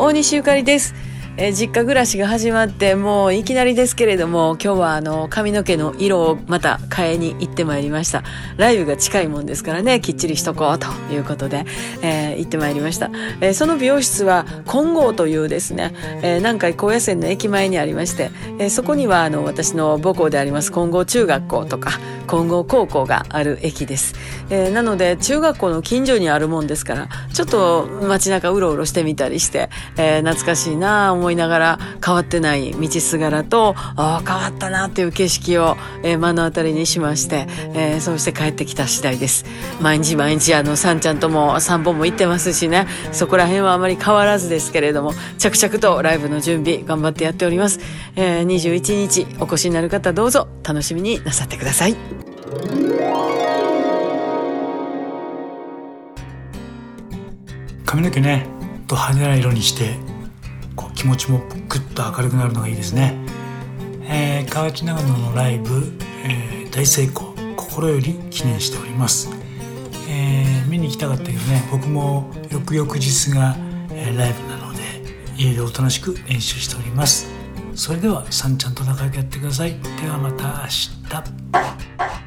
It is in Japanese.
大西ゆかりです。え実家暮らしが始まってもういきなりですけれども今日はあの髪の毛の色をまた変えに行ってまいりました。ライブが近いもんですからねきっちりしとこうということで、えー、行ってまいりました、えー、その美容室は金剛というですね、えー、南海高野線の駅前にありまして、え、そこにはあの私の母校であります金剛中学校とか金剛高校がある駅です、え、なので中学校の近所にあるもんですからちょっと街中うろうろしてみたりして、え、懐かしいなあ思いながら変わってない道すがらとあ変わったなっていう景色を、えー、目の当たりにしまして、えー、そうして帰ってきた次第です。毎日毎日あのさんちゃんとも散歩も行ってますしね。そこら辺はあまり変わらずですけれども着々とライブの準備頑張ってやっております、えー、21日お越しになる方どうぞ楽しみになさってください。髪の毛ねと派手な色にしてこう気持ちもグッと明るくなるのがいいですね、えー、河内長野のライブ、えー、大成功心より記念しております、えー、見に行きたかったけどね僕も翌々日が、えー、ライブなので家でおとなしく練習しております。それではさんちゃんと仲良くやってください。ではまた明日。